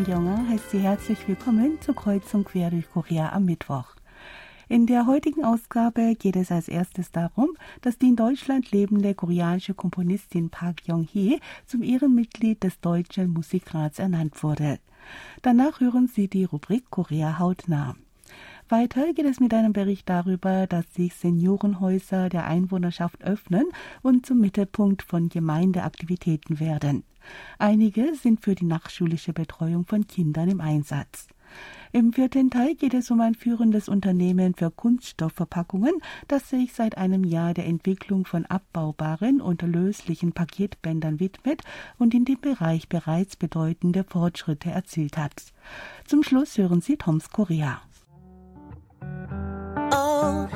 Yonger heißt Sie herzlich willkommen zur Kreuzung quer durch Korea am Mittwoch. In der heutigen Ausgabe geht es als erstes darum, dass die in Deutschland lebende koreanische Komponistin Park Yong-hee zum Ehrenmitglied des Deutschen Musikrats ernannt wurde. Danach hören Sie die Rubrik Korea hautnah. Weiter geht es mit einem Bericht darüber, dass sich Seniorenhäuser der Einwohnerschaft öffnen und zum Mittelpunkt von Gemeindeaktivitäten werden. Einige sind für die nachschulische Betreuung von Kindern im Einsatz. Im vierten Teil geht es um ein führendes Unternehmen für Kunststoffverpackungen, das sich seit einem Jahr der Entwicklung von abbaubaren und löslichen Paketbändern widmet und in dem Bereich bereits bedeutende Fortschritte erzielt hat. Zum Schluss hören Sie Toms Korea. Oh.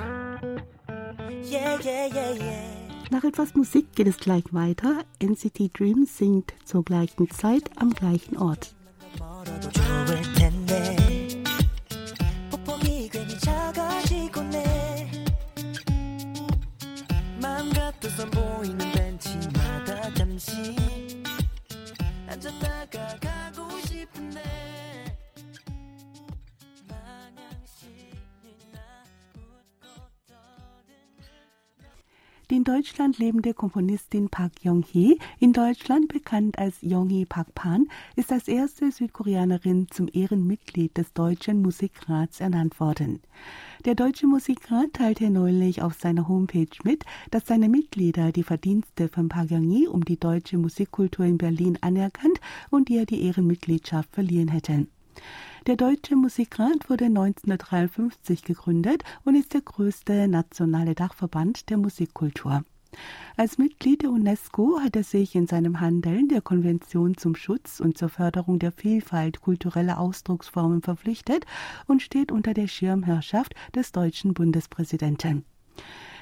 Yeah, yeah, yeah, Nach etwas Musik geht es gleich weiter. NCT Dream singt zur gleichen Zeit am gleichen Ort. Deutschland lebende Komponistin Park Yong-hee, in Deutschland bekannt als Yong-hee Park Pan, ist als erste Südkoreanerin zum Ehrenmitglied des Deutschen Musikrats ernannt worden. Der Deutsche Musikrat teilte neulich auf seiner Homepage mit, dass seine Mitglieder die Verdienste von Park Yong-hee um die deutsche Musikkultur in Berlin anerkannt und ihr die Ehrenmitgliedschaft verliehen hätten. Der Deutsche Musikrat wurde 1953 gegründet und ist der größte nationale Dachverband der Musikkultur. Als Mitglied der UNESCO hat er sich in seinem Handeln der Konvention zum Schutz und zur Förderung der Vielfalt kultureller Ausdrucksformen verpflichtet und steht unter der Schirmherrschaft des deutschen Bundespräsidenten.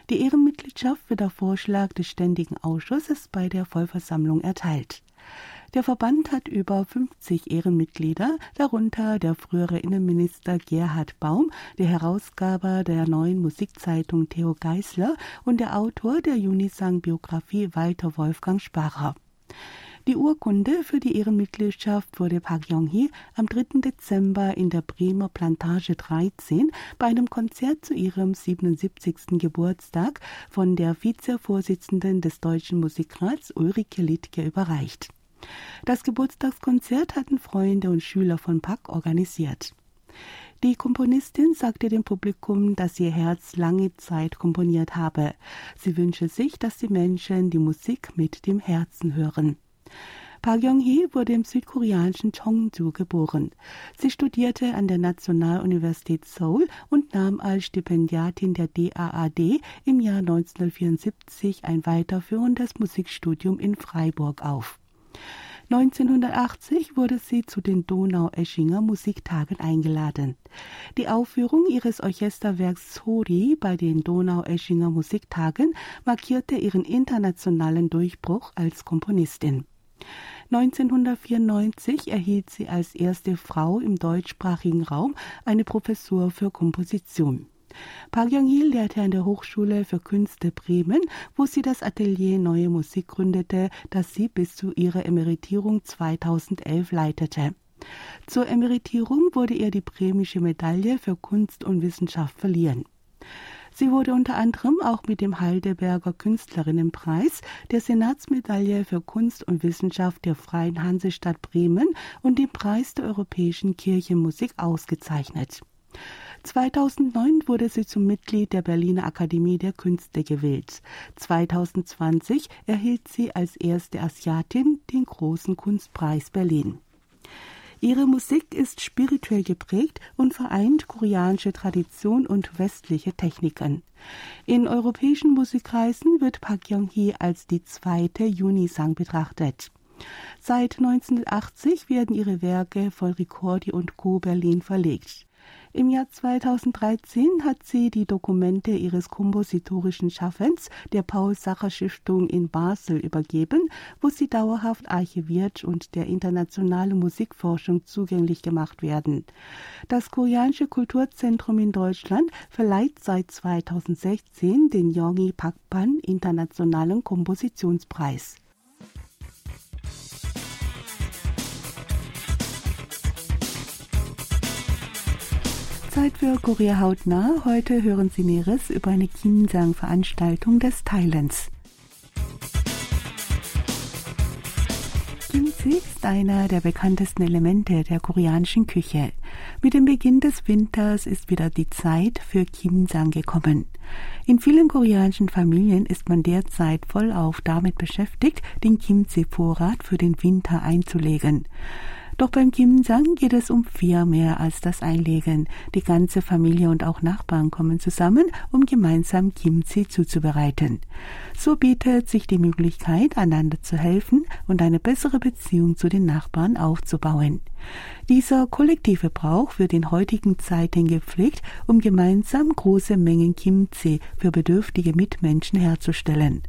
Die Ehrenmitgliedschaft wird auf Vorschlag des Ständigen Ausschusses bei der Vollversammlung erteilt. Der Verband hat über 50 Ehrenmitglieder, darunter der frühere Innenminister Gerhard Baum, der Herausgeber der neuen Musikzeitung Theo Geisler und der Autor der Unisang-Biografie Walter Wolfgang Sparer. Die Urkunde für die Ehrenmitgliedschaft wurde Park Yong-hee am 3. Dezember in der Bremer Plantage 13 bei einem Konzert zu ihrem 77. Geburtstag von der Vizevorsitzenden des Deutschen Musikrats Ulrike Littke überreicht. Das Geburtstagskonzert hatten Freunde und Schüler von Pack organisiert. Die Komponistin sagte dem Publikum, dass ihr Herz lange Zeit komponiert habe. Sie wünsche sich, dass die Menschen die Musik mit dem Herzen hören. Park Yong-hee wurde im südkoreanischen Cheongju geboren. Sie studierte an der Nationaluniversität Seoul und nahm als Stipendiatin der DAAD im Jahr 1974 ein weiterführendes Musikstudium in Freiburg auf. 1980 wurde sie zu den Donau-Eschinger Musiktagen eingeladen. Die Aufführung ihres Orchesterwerks Sori bei den Donau-Eschinger Musiktagen markierte ihren internationalen Durchbruch als Komponistin. 1994 erhielt sie als erste Frau im deutschsprachigen Raum eine Professur für Komposition. Park Young-hee lehrte an der Hochschule für Künste Bremen, wo sie das Atelier Neue Musik gründete, das sie bis zu ihrer Emeritierung 2011 leitete. Zur Emeritierung wurde ihr die Bremische Medaille für Kunst und Wissenschaft verliehen. Sie wurde unter anderem auch mit dem Heidelberger Künstlerinnenpreis, der Senatsmedaille für Kunst und Wissenschaft der Freien Hansestadt Bremen und dem Preis der Europäischen Kirchenmusik ausgezeichnet. 2009 wurde sie zum Mitglied der Berliner Akademie der Künste gewählt. 2020 erhielt sie als erste Asiatin den Großen Kunstpreis Berlin. Ihre Musik ist spirituell geprägt und vereint koreanische Tradition und westliche Techniken. In europäischen Musikkreisen wird Park Yong-hee als die zweite Junisang betrachtet. Seit 1980 werden ihre Werke von Ricordi und Co. Berlin verlegt. Im Jahr 2013 hat sie die Dokumente ihres kompositorischen Schaffens der Paul-Sacher-Stiftung in Basel übergeben, wo sie dauerhaft archiviert und der internationalen Musikforschung zugänglich gemacht werden. Das Koreanische Kulturzentrum in Deutschland verleiht seit 2016 den Yongi Pakpan Internationalen Kompositionspreis. Zeit für Korea hautnah. Heute hören Sie Näheres über eine Kimsang-Veranstaltung des Thailands. Kimchi ist einer der bekanntesten Elemente der koreanischen Küche. Mit dem Beginn des Winters ist wieder die Zeit für Kimsang gekommen. In vielen koreanischen Familien ist man derzeit vollauf damit beschäftigt, den Kimchi-Vorrat für den Winter einzulegen. Doch beim Kimsang geht es um viel mehr als das Einlegen. Die ganze Familie und auch Nachbarn kommen zusammen, um gemeinsam Kimchi zuzubereiten. So bietet sich die Möglichkeit, einander zu helfen und eine bessere Beziehung zu den Nachbarn aufzubauen. Dieser kollektive Brauch wird in heutigen Zeiten gepflegt, um gemeinsam große Mengen Kimchi für bedürftige Mitmenschen herzustellen.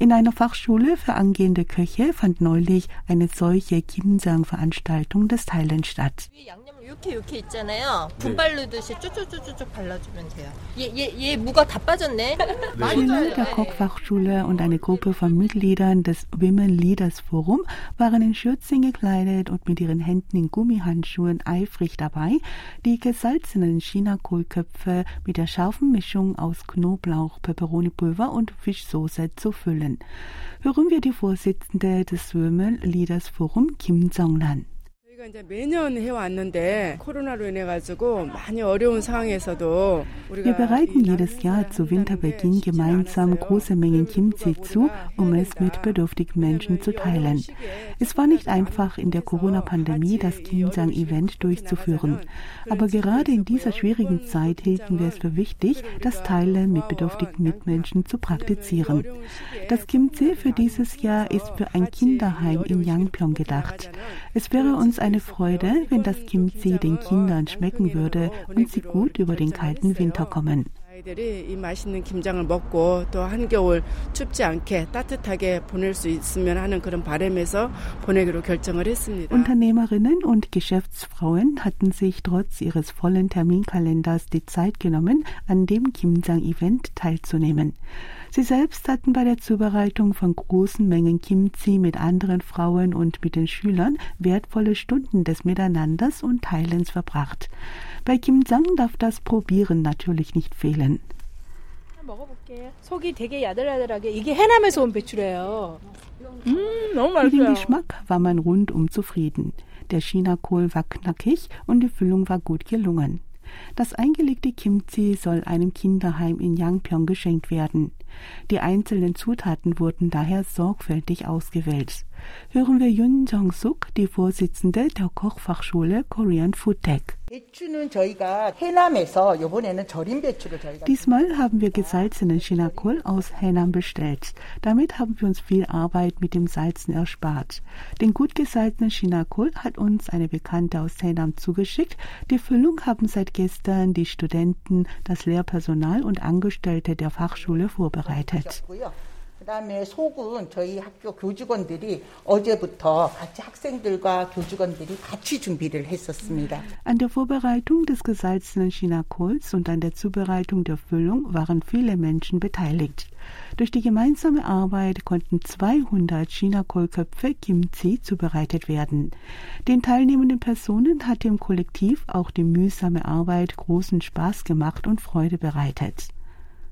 In einer Fachschule für angehende Köche fand neulich eine solche Kimsang-Veranstaltung des Thailand statt. 이렇게 이렇게 있잖아요. 분발 넣듯이 쭉쭉쭉쭉 발라주면 돼요. 얘, 얘, 얘 무가 다 빠졌네. Schüler der Kochfachschule und eine Gruppe von Mitgliedern des Women Leaders Forum waren in Schürzen gekleidet und mit ihren Händen in Gummihandschuhen eifrig dabei, die gesalzenen Chinakohlköpfe mit der scharfen Mischung aus Knoblauch, Peperonipulver und Fischsoße zu füllen. Hören wir die Vorsitzende des Women Leaders Forum, Kim Jong-nan. 저희가 이제 매년 해왔는데 코로나로 인해 가지고 많이 어려운 상황에서도 Wir bereiten jedes Jahr zu Winterbeginn gemeinsam große Mengen Kimchi zu, um es mit bedürftigen Menschen zu teilen. Es war nicht einfach, in der Corona-Pandemie das Kimsang-Event durchzuführen. Aber gerade in dieser schwierigen Zeit hielten wir es für wichtig, das Teilen mit bedürftigen Mitmenschen zu praktizieren. Das Kimchi für dieses Jahr ist für ein Kinderheim in Yangpyeong gedacht. Es wäre uns eine Freude, wenn das Kimchi den Kindern schmecken würde und sie gut über den kalten Winter kommen. 아이들이 이 맛있는 김장을 먹고 또 한겨울 춥지 않게 따뜻하게 보낼 수 있으면 하는 그런 바람에서 보내기로 결정을 했습니다. Unternehmerinnen und Geschäftsfrauen hatten sich trotz ihres vollen Terminkalenders die Zeit genommen, an dem Kimjang-Event teilzunehmen. Sie selbst hatten bei der Zubereitung von großen Mengen Kimchi mit anderen Frauen und mit den Schülern wertvolle Stunden des Miteinanders und Teilens verbracht. Bei Kim Sang darf das Probieren natürlich nicht fehlen. Mit dem Geschmack war man rundum zufrieden. Der Chinakohl war knackig und die Füllung war gut gelungen. Das eingelegte Kimchi soll einem Kinderheim in Yangpyeong geschenkt werden. Die einzelnen Zutaten wurden daher sorgfältig ausgewählt hören wir Yun Jong-suk, die Vorsitzende der Kochfachschule Korean Food Tech. Diesmal haben wir gesalzenen Chinakohl aus Henan bestellt. Damit haben wir uns viel Arbeit mit dem Salzen erspart. Den gut gesalzenen Chinakohl hat uns eine Bekannte aus Henan zugeschickt. Die Füllung haben seit gestern die Studenten, das Lehrpersonal und Angestellte der Fachschule vorbereitet. 고요. 그다음에 속은 저희 학교 교직원들이 어제부터 같이 학생들과 교직원들이 같이 준비를 했었습니다. An der Vorbereitung des gesalzenen Chinakohls und an der Zubereitung der Füllung waren viele Menschen beteiligt. Durch die gemeinsame Arbeit konnten 200 Chinakohlköpfe Kimchi zubereitet werden. Den teilnehmenden Personen hat im Kollektiv auch die mühsame Arbeit großen Spaß gemacht und Freude bereitet.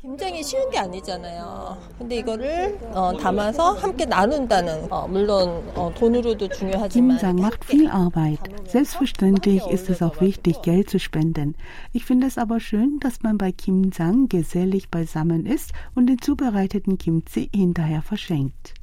김장이 쉬운 게 아니잖아요. 근데 이거를 어, 담아서 함께 나눈다는 어, 물론 어, 돈으로도 중요하지만 Kimsang macht viel Arbeit. Selbstverständlich ist es auch wichtig, Geld zu spenden. Ich finde es aber schön, dass man bei Kimsang gesellig beisammen ist und den zubereiteten Kimchi hinterher verschenkt.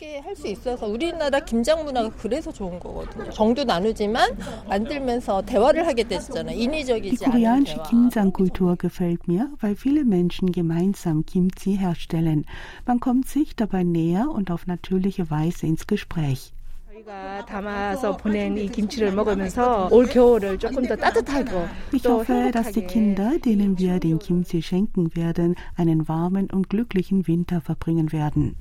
함께 할 수 있어서 우리나라 김장 문화가 그래서 좋은 거거든요. 정도 나누지만 만들면서 대화를 하게 되잖아요. Die 인위적이지 않은 koreanische 대화. Kimsang-Kultur gefällt mir, weil viele Menschen gemeinsam Kimchi herstellen. Man kommt sich dabei näher und auf natürliche Weise ins Gespräch. 저희가 담아서 보낸 이 김치를 먹으면서 올 겨울을 조금 더 따뜻하고 Ich 또 hoffe, dass die 행복하게 Kinder, denen wir den Kimchi schenken werden, einen warmen und glücklichen Winter verbringen werden.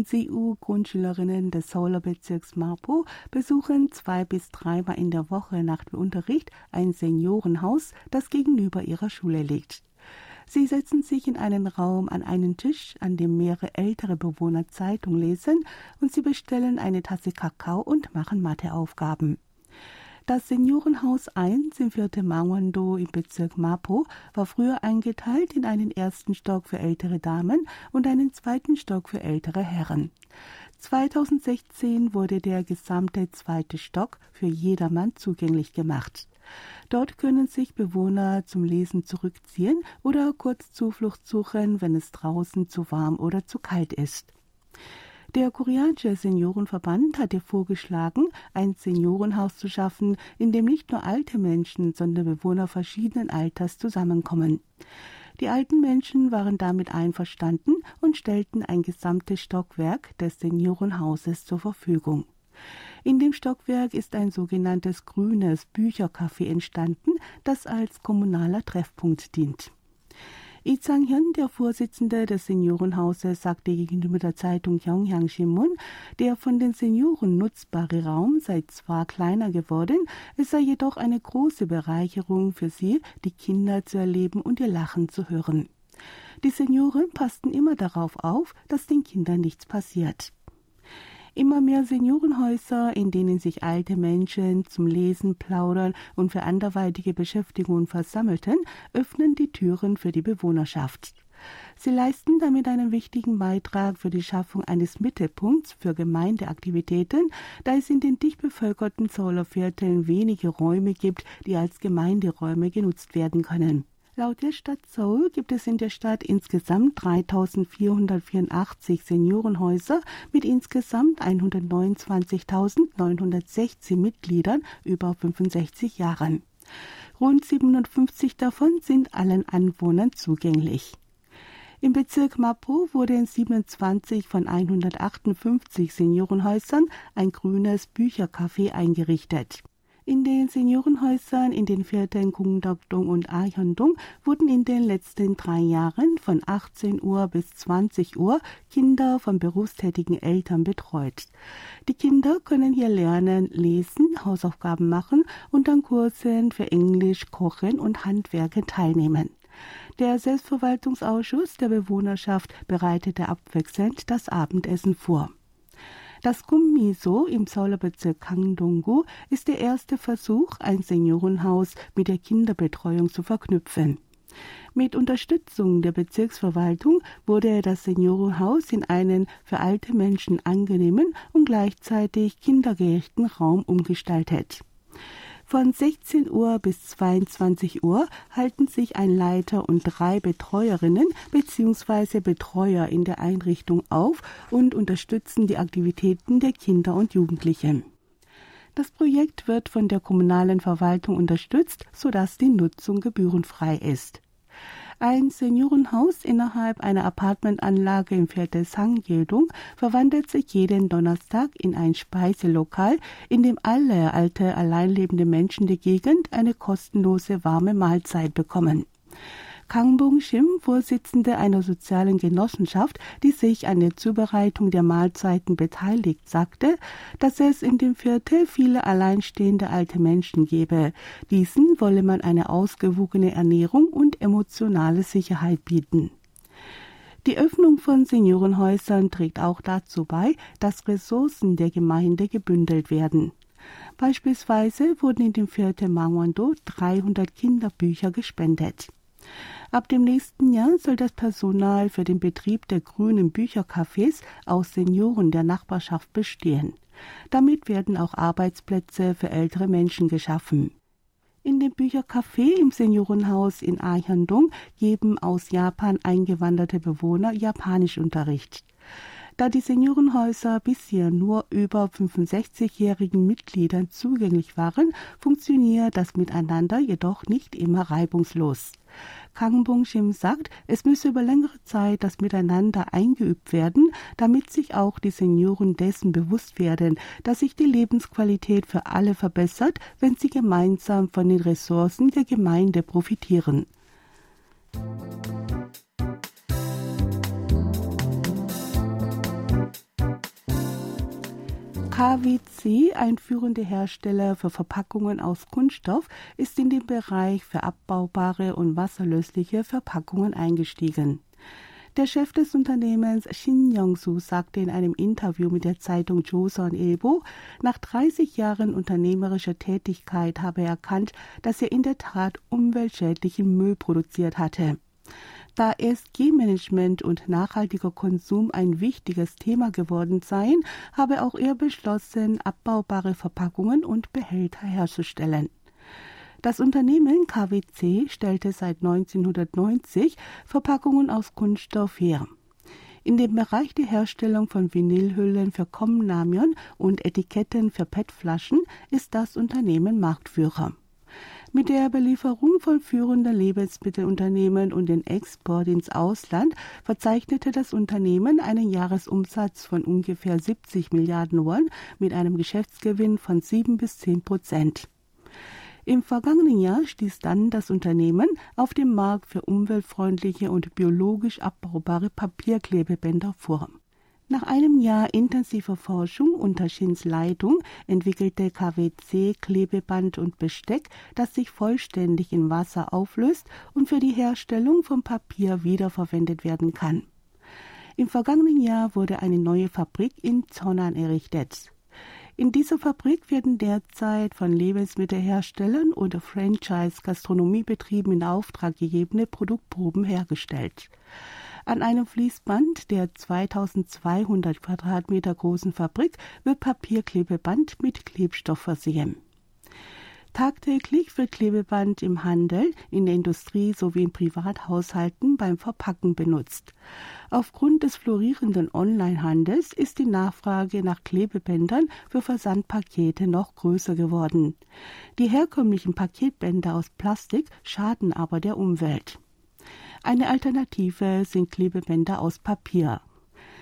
Eun-young und Song Si-u, Grundschülerinnen des Seoler Bezirks Mapo, besuchen zwei bis dreimal in der Woche nach dem Unterricht ein Seniorenhaus, das gegenüber ihrer Schule liegt. Sie setzen sich in einen Raum an einen Tisch, an dem mehrere ältere Bewohner Zeitung lesen, und sie bestellen eine Tasse Kakao und machen Matheaufgaben. Das Seniorenhaus 1 im vierten Mangwon-do im Bezirk Mapo war früher eingeteilt in einen ersten Stock für ältere Damen und einen zweiten Stock für ältere Herren. 2016 wurde der gesamte zweite Stock für jedermann zugänglich gemacht. Dort können sich Bewohner zum Lesen zurückziehen oder kurz Zuflucht suchen, wenn es draußen zu warm oder zu kalt ist. Der koreanische Seniorenverband hatte vorgeschlagen, ein Seniorenhaus zu schaffen, in dem nicht nur alte Menschen, sondern Bewohner verschiedenen Alters zusammenkommen. Die alten Menschen waren damit einverstanden und stellten ein gesamtes Stockwerk des Seniorenhauses zur Verfügung. In dem Stockwerk ist ein sogenanntes grünes Büchercafé entstanden, das als kommunaler Treffpunkt dient. Lee Chang-hyun, der Vorsitzende des Seniorenhauses, sagte gegenüber der Zeitung Yongyang Shimun, der von den Senioren nutzbare Raum sei zwar kleiner geworden, es sei jedoch eine große Bereicherung für sie, die Kinder zu erleben und ihr Lachen zu hören. Die Senioren passten immer darauf auf, dass den Kindern nichts passiert. Immer mehr Seniorenhäuser, in denen sich alte Menschen zum Lesen, Plaudern und für anderweitige Beschäftigungen versammelten, öffnen die Türen für die Bewohnerschaft. Sie leisten damit einen wichtigen Beitrag für die Schaffung eines Mittelpunkts für Gemeindeaktivitäten, da es in den dicht bevölkerten Zaulervierteln wenige Räume gibt, die als Gemeinderäume genutzt werden können. Laut der Stadt Seoul gibt es in der Stadt insgesamt 3.484 Seniorenhäuser mit insgesamt 129.916 Mitgliedern über 65 Jahren. Rund 57 davon sind allen Anwohnern zugänglich. Im Bezirk Mapo wurde in 27 von 158 Seniorenhäusern ein grünes Büchercafé eingerichtet. In den Seniorenhäusern in den Vierteln Kungdokdong und Ahyondong wurden in den letzten drei Jahren von 18 Uhr bis 20 Uhr Kinder von berufstätigen Eltern betreut. Die Kinder können hier lernen, lesen, Hausaufgaben machen und an Kursen für Englisch, Kochen und Handwerken teilnehmen. Der Selbstverwaltungsausschuss der Bewohnerschaft bereitete abwechselnd das Abendessen vor. Das Gummiso im Seoler-Bezirk Kangdong-gu ist der erste Versuch, ein Seniorenhaus mit der Kinderbetreuung zu verknüpfen. Mit Unterstützung der Bezirksverwaltung wurde das Seniorenhaus in einen für alte Menschen angenehmen und gleichzeitig kindergerechten Raum umgestaltet. Von 16 Uhr bis 22 Uhr halten sich ein Leiter und drei Betreuerinnen bzw. Betreuer in der Einrichtung auf und unterstützen die Aktivitäten der Kinder und Jugendlichen. Das Projekt wird von der kommunalen Verwaltung unterstützt, sodass die Nutzung gebührenfrei ist. Ein Seniorenhaus innerhalb einer Apartmentanlage im Viertel Sangyeldong verwandelt sich jeden Donnerstag in ein Speiselokal, in dem alle alte, alleinlebende Menschen der Gegend eine kostenlose warme Mahlzeit bekommen. Kang Bong-shim, Vorsitzende einer sozialen Genossenschaft, die sich an der Zubereitung der Mahlzeiten beteiligt, sagte, dass es in dem Viertel viele alleinstehende alte Menschen gebe. Diesen wolle man eine ausgewogene Ernährung und emotionale Sicherheit bieten. Die Öffnung von Seniorenhäusern trägt auch dazu bei, dass Ressourcen der Gemeinde gebündelt werden. Beispielsweise wurden in dem Viertel Mangwon-do 300 Kinderbücher gespendet. Ab dem nächsten Jahr soll das Personal für den Betrieb der grünen Büchercafés aus Senioren der Nachbarschaft bestehen. Damit werden auch Arbeitsplätze für ältere Menschen geschaffen. In dem Büchercafé im Seniorenhaus in Ahyandong geben aus Japan eingewanderte Bewohner Japanischunterricht. Da die Seniorenhäuser bisher nur über 65-jährigen Mitgliedern zugänglich waren, funktioniert das Miteinander jedoch nicht immer reibungslos. Kang Bong-shim sagt, es müsse über längere Zeit das Miteinander eingeübt werden, damit sich auch die Senioren dessen bewusst werden, dass sich die Lebensqualität für alle verbessert, wenn sie gemeinsam von den Ressourcen der Gemeinde profitieren. KWC, ein führender Hersteller für Verpackungen aus Kunststoff, ist in den Bereich für abbaubare und wasserlösliche Verpackungen eingestiegen. Der Chef des Unternehmens Shin Young-soo sagte in einem Interview mit der Zeitung Joseon Ilbo, nach 30 Jahren unternehmerischer Tätigkeit habe er erkannt, dass er in der Tat umweltschädlichen Müll produziert hatte. Da ESG-Management und nachhaltiger Konsum ein wichtiges Thema geworden seien, habe auch er beschlossen, abbaubare Verpackungen und Behälter herzustellen. Das Unternehmen KWC stellte seit 1990 Verpackungen aus Kunststoff her. In dem Bereich der Herstellung von Vinylhüllen für Komnamion und Etiketten für PET-Flaschen ist das Unternehmen Marktführer. Mit der Belieferung von führenden Lebensmittelunternehmen und dem Export ins Ausland verzeichnete das Unternehmen einen Jahresumsatz von ungefähr 70 Milliarden Won mit einem Geschäftsgewinn von 7 bis 10 Prozent. Im vergangenen Jahr stieß dann das Unternehmen auf dem Markt für umweltfreundliche und biologisch abbaubare Papierklebebänder vor. Nach einem Jahr intensiver Forschung unter Shins Leitung entwickelte KWC Klebeband und Besteck, das sich vollständig in Wasser auflöst und für die Herstellung von Papier wiederverwendet werden kann. Im vergangenen Jahr wurde eine neue Fabrik in Zonan errichtet. In dieser Fabrik werden derzeit von Lebensmittelherstellern oder Franchise-Gastronomiebetrieben in Auftrag gegebene Produktproben hergestellt. An einem Fließband der 2200 Quadratmeter großen Fabrik wird Papierklebeband mit Klebstoff versehen. Tagtäglich wird Klebeband im Handel, in der Industrie sowie in Privathaushalten beim Verpacken benutzt. Aufgrund des florierenden Onlinehandels ist die Nachfrage nach Klebebändern für Versandpakete noch größer geworden. Die herkömmlichen Paketbänder aus Plastik schaden aber der Umwelt. Eine Alternative sind Klebebänder aus Papier.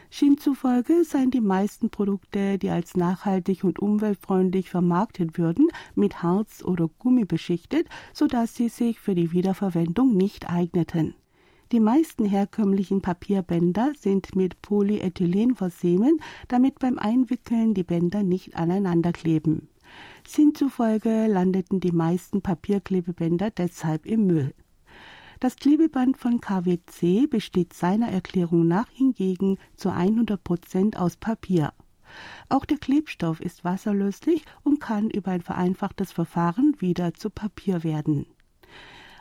Shin zufolge seien die meisten Produkte, die als nachhaltig und umweltfreundlich vermarktet würden, mit Harz oder Gummi beschichtet, sodass sie sich für die Wiederverwendung nicht eigneten. Die meisten herkömmlichen Papierbänder sind mit Polyethylen versehen, damit beim Einwickeln die Bänder nicht aneinander kleben. Sinn zufolge landeten die meisten Papierklebebänder deshalb im Müll. Das Klebeband von KWC besteht seiner Erklärung nach hingegen zu 100 Prozent aus Papier. Auch der Klebstoff ist wasserlöslich und kann über ein vereinfachtes Verfahren wieder zu Papier werden.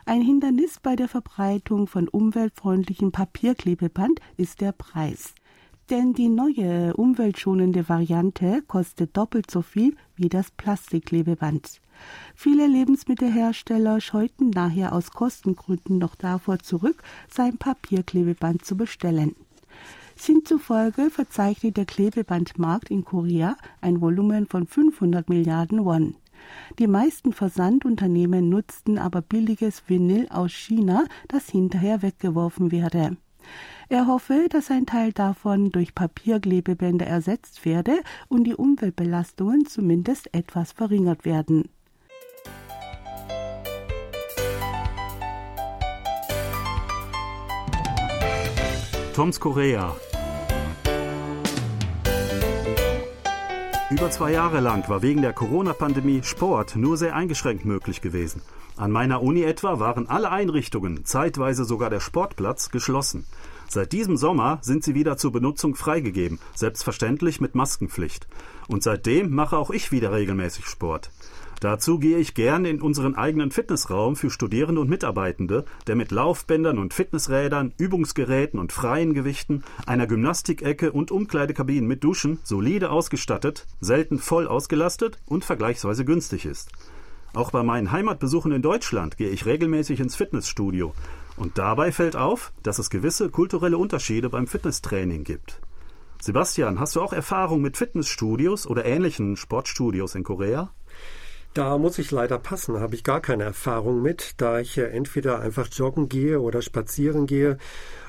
Ein Hindernis bei der Verbreitung von umweltfreundlichem Papierklebeband ist der Preis denn die neue umweltschonende Variante kostet doppelt so viel wie das Plastikklebeband. Viele Lebensmittelhersteller scheuten daher aus Kostengründen noch davor zurück, sein Papierklebeband zu bestellen. Sinn zufolge verzeichnet der Klebebandmarkt in Korea ein Volumen von 500 Milliarden Won. Die meisten Versandunternehmen nutzten aber billiges Vinyl aus China, das hinterher weggeworfen werde. Er hoffe, dass ein Teil davon durch Papierklebebänder ersetzt werde und die Umweltbelastungen zumindest etwas verringert werden. Toms Korea. Über zwei Jahre lang war wegen der Corona-Pandemie Sport nur sehr eingeschränkt möglich gewesen. An meiner Uni etwa waren alle Einrichtungen, zeitweise sogar der Sportplatz, geschlossen. Seit diesem Sommer sind sie wieder zur Benutzung freigegeben, selbstverständlich mit Maskenpflicht. Und seitdem mache auch ich wieder regelmäßig Sport. Dazu gehe ich gern in unseren eigenen Fitnessraum für Studierende und Mitarbeitende, der mit Laufbändern und Fitnessrädern, Übungsgeräten und freien Gewichten, einer Gymnastikecke und Umkleidekabinen mit Duschen solide ausgestattet, selten voll ausgelastet und vergleichsweise günstig ist. Auch bei meinen Heimatbesuchen in Deutschland gehe ich regelmäßig ins Fitnessstudio, und dabei fällt auf, dass es gewisse kulturelle Unterschiede beim Fitnesstraining gibt. Sebastian, hast du auch Erfahrung mit Fitnessstudios oder ähnlichen Sportstudios in Korea? Da muss ich leider passen, habe ich gar keine Erfahrung mit, da ich entweder einfach joggen gehe oder spazieren gehe.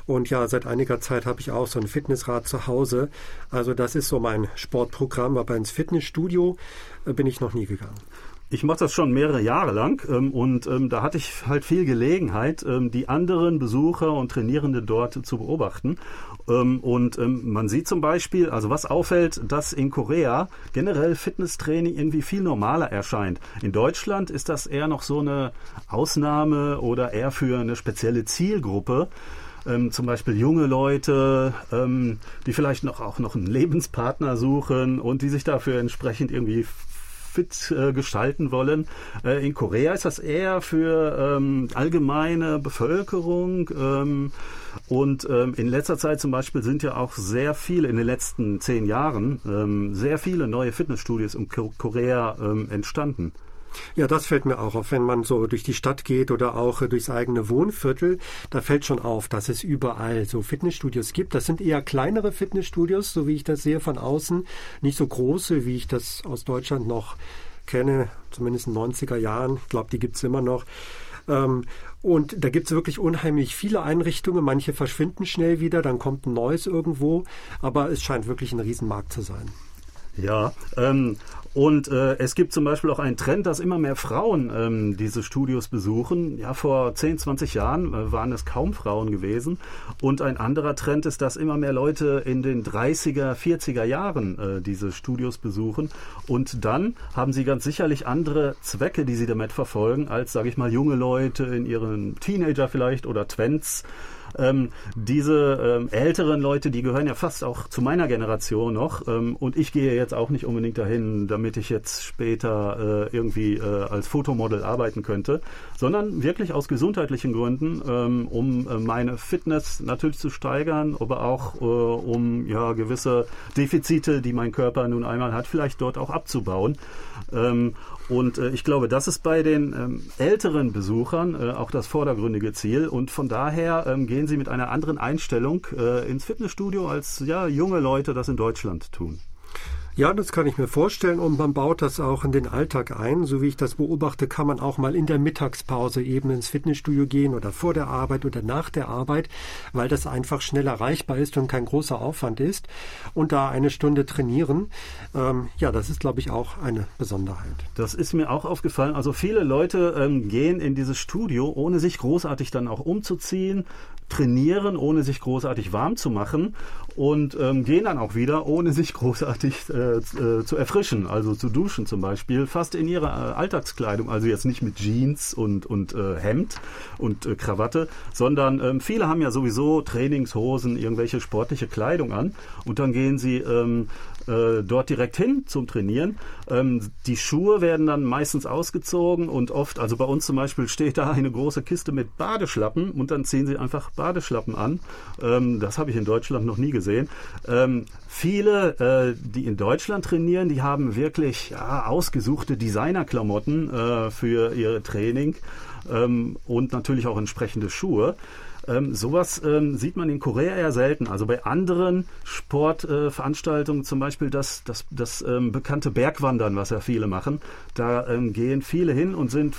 Und ja, seit einiger Zeit habe ich auch so ein Fitnessrad zu Hause. Also das ist so mein Sportprogramm, aber ins Fitnessstudio äh, bin ich noch nie gegangen. Ich mache das schon mehrere Jahre lang ähm, und ähm, da hatte ich halt viel Gelegenheit, ähm, die anderen Besucher und Trainierende dort zu beobachten. Ähm, und ähm, man sieht zum Beispiel, also was auffällt, dass in Korea generell Fitnesstraining irgendwie viel normaler erscheint. In Deutschland ist das eher noch so eine Ausnahme oder eher für eine spezielle Zielgruppe. Ähm, zum Beispiel junge Leute, ähm, die vielleicht noch auch noch einen Lebenspartner suchen und die sich dafür entsprechend irgendwie fit äh, gestalten wollen. Äh, in Korea ist das eher für ähm, allgemeine Bevölkerung. Ähm, und ähm, in letzter Zeit zum Beispiel sind ja auch sehr viele, in den letzten zehn Jahren, ähm, sehr viele neue Fitnessstudios in Korea ähm, entstanden. Ja, das fällt mir auch auf, wenn man so durch die Stadt geht oder auch durchs eigene Wohnviertel. Da fällt schon auf, dass es überall so Fitnessstudios gibt. Das sind eher kleinere Fitnessstudios, so wie ich das sehe von außen. Nicht so große, wie ich das aus Deutschland noch kenne, zumindest in den 90er Jahren. Ich glaube, die gibt's immer noch. Ähm, und da gibt's wirklich unheimlich viele Einrichtungen. Manche verschwinden schnell wieder, dann kommt ein neues irgendwo. Aber es scheint wirklich ein Riesenmarkt zu sein. Ja, ähm, und äh, es gibt zum Beispiel auch einen Trend, dass immer mehr Frauen ähm, diese Studios besuchen. Ja, vor 10, 20 Jahren äh, waren es kaum Frauen gewesen. Und ein anderer Trend ist, dass immer mehr Leute in den 30er, 40er Jahren äh, diese Studios besuchen. Und dann haben sie ganz sicherlich andere Zwecke, die sie damit verfolgen, als, sage ich mal, junge Leute in ihren Teenager vielleicht oder Twents. Ähm, diese ähm, älteren Leute, die gehören ja fast auch zu meiner Generation noch. Ähm, und ich gehe jetzt auch nicht unbedingt dahin, damit ich jetzt später äh, irgendwie äh, als Fotomodel arbeiten könnte, sondern wirklich aus gesundheitlichen Gründen, ähm, um äh, meine Fitness natürlich zu steigern, aber auch äh, um ja gewisse Defizite, die mein Körper nun einmal hat, vielleicht dort auch abzubauen. Ähm, und äh, ich glaube, das ist bei den ähm, älteren Besuchern äh, auch das vordergründige Ziel. Und von daher ähm, gehen sie mit einer anderen Einstellung ins Fitnessstudio, als ja junge Leute das in Deutschland tun. Ja, das kann ich mir vorstellen und man baut das auch in den Alltag ein. So wie ich das beobachte, kann man auch mal in der Mittagspause eben ins Fitnessstudio gehen oder vor der Arbeit oder nach der Arbeit, weil das einfach schnell erreichbar ist und kein großer Aufwand ist. Und da eine Stunde trainieren, ähm, ja, das ist, glaube ich, auch eine Besonderheit. Das ist mir auch aufgefallen. Also viele Leute ähm, gehen in dieses Studio, ohne sich großartig dann auch umzuziehen, trainieren, ohne sich großartig warm zu machen und ähm, gehen dann auch wieder, ohne sich großartig äh, äh, zu erfrischen, also zu duschen zum Beispiel, fast in ihrer äh, Alltagskleidung, also jetzt nicht mit Jeans und, und äh, Hemd und äh, Krawatte, sondern ähm, viele haben ja sowieso Trainingshosen, irgendwelche sportliche Kleidung an. Und dann gehen sie ähm, äh, dort direkt hin zum Trainieren. Ähm, die Schuhe werden dann meistens ausgezogen und oft, also bei uns zum Beispiel steht da eine große Kiste mit Badeschlappen und dann ziehen sie einfach Badeschlappen an. Ähm, das habe ich in Deutschland noch nie gesehen. Ähm, viele, äh, die in Deutschland trainieren, die haben wirklich ja, ausgesuchte Designerklamotten äh, für ihr Training ähm, und natürlich auch entsprechende Schuhe. Ähm, sowas ähm, sieht man in Korea eher selten. Also bei anderen Sportveranstaltungen, äh, zum Beispiel das, das, das ähm, bekannte Bergwandern, was ja viele machen, da ähm, gehen viele hin und sind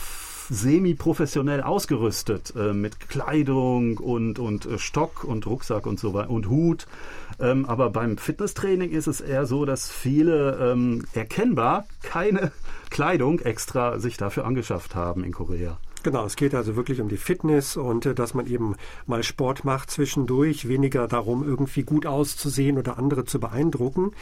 semi-professionell ausgerüstet äh, mit Kleidung und, und äh, Stock und Rucksack und so weiter und Hut. Ähm, aber beim Fitnesstraining ist es eher so, dass viele ähm, erkennbar keine Kleidung extra sich dafür angeschafft haben in Korea. Genau, es geht also wirklich um die Fitness und äh, dass man eben mal Sport macht zwischendurch, weniger darum, irgendwie gut auszusehen oder andere zu beeindrucken.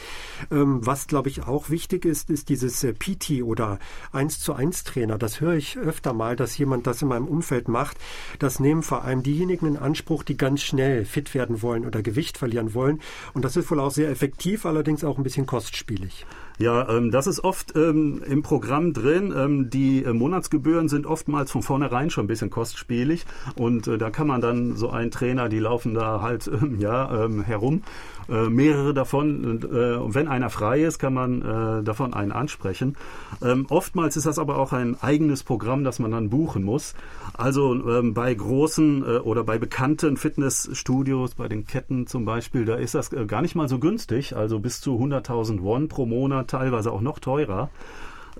Ähm, was, glaube ich, auch wichtig ist, ist dieses äh, PT oder 1 zu 1 Trainer. Das höre ich öfter mal, dass jemand das in meinem Umfeld macht. Das nehmen vor allem diejenigen in Anspruch, die ganz schnell fit werden wollen oder Gewicht verlieren wollen. Und das ist wohl auch sehr effektiv, allerdings auch ein bisschen kostspielig. Ja, ähm, das ist oft ähm, im Programm drin. Ähm, die äh, Monatsgebühren sind oftmals von vornherein schon ein bisschen kostspielig und äh, da kann man dann so einen Trainer, die laufen da halt ähm, ja ähm, herum äh, mehrere davon. Und, äh, wenn einer frei ist, kann man äh, davon einen ansprechen. Ähm, oftmals ist das aber auch ein eigenes Programm, das man dann buchen muss. Also bei großen äh, oder bei bekannten Fitnessstudios, bei den Ketten zum Beispiel, da ist das gar nicht mal so günstig. Also bis zu 100.000 Won pro Monat, teilweise auch noch teurer.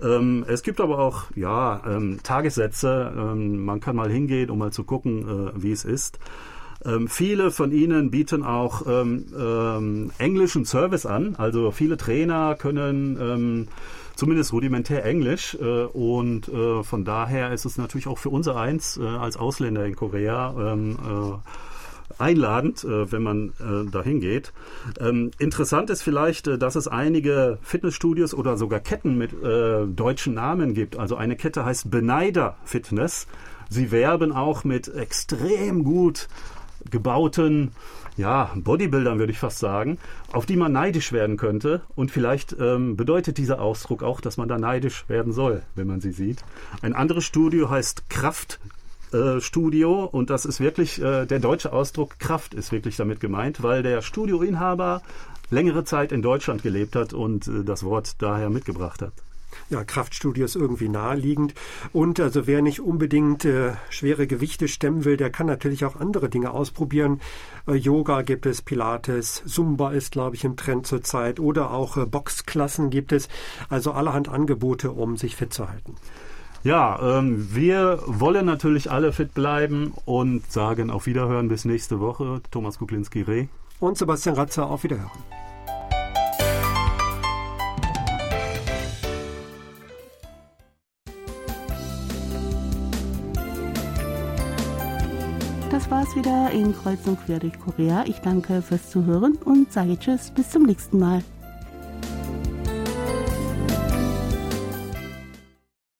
Ähm, es gibt aber auch ja ähm, Tagessätze. Ähm, man kann mal hingehen, um mal zu gucken, äh, wie es ist. Ähm, viele von ihnen bieten auch ähm, ähm, englischen Service an. Also viele Trainer können zumindest rudimentär Englisch. Äh, und äh, von daher ist es natürlich auch für unser eins äh, als Ausländer in Korea äh, einladend, äh, wenn man äh, dahin geht. Ähm, interessant ist vielleicht, äh, dass es einige Fitnessstudios oder sogar Ketten mit äh, deutschen Namen gibt. Also eine Kette heißt Beneider Fitness. Sie werben auch mit extrem gut gebauten ja, Bodybuildern würde ich fast sagen, auf die man neidisch werden könnte. Und vielleicht ähm, bedeutet dieser Ausdruck auch, dass man da neidisch werden soll, wenn man sie sieht. Ein anderes Studio heißt Kraft äh, Studio und das ist wirklich äh, der deutsche Ausdruck Kraft ist wirklich damit gemeint, weil der Studioinhaber längere Zeit in Deutschland gelebt hat und äh, das Wort daher mitgebracht hat ja, Kraftstudios irgendwie naheliegend. Und also wer nicht unbedingt äh, schwere Gewichte stemmen will, der kann natürlich auch andere Dinge ausprobieren. Äh, Yoga gibt es, Pilates, Zumba ist, glaube ich, im Trend zurzeit oder auch äh, Boxklassen gibt es. Also allerhand Angebote, um sich fit zu halten. Ja, ähm, wir wollen natürlich alle fit bleiben und sagen auf Wiederhören bis nächste Woche. Thomas Kuklinski-Reh. Und Sebastian Ratzer, auf Wiederhören. Das war's wieder in Kreuz und Quer durch Korea. Ich danke fürs Zuhören und sage Tschüss, bis zum nächsten Mal.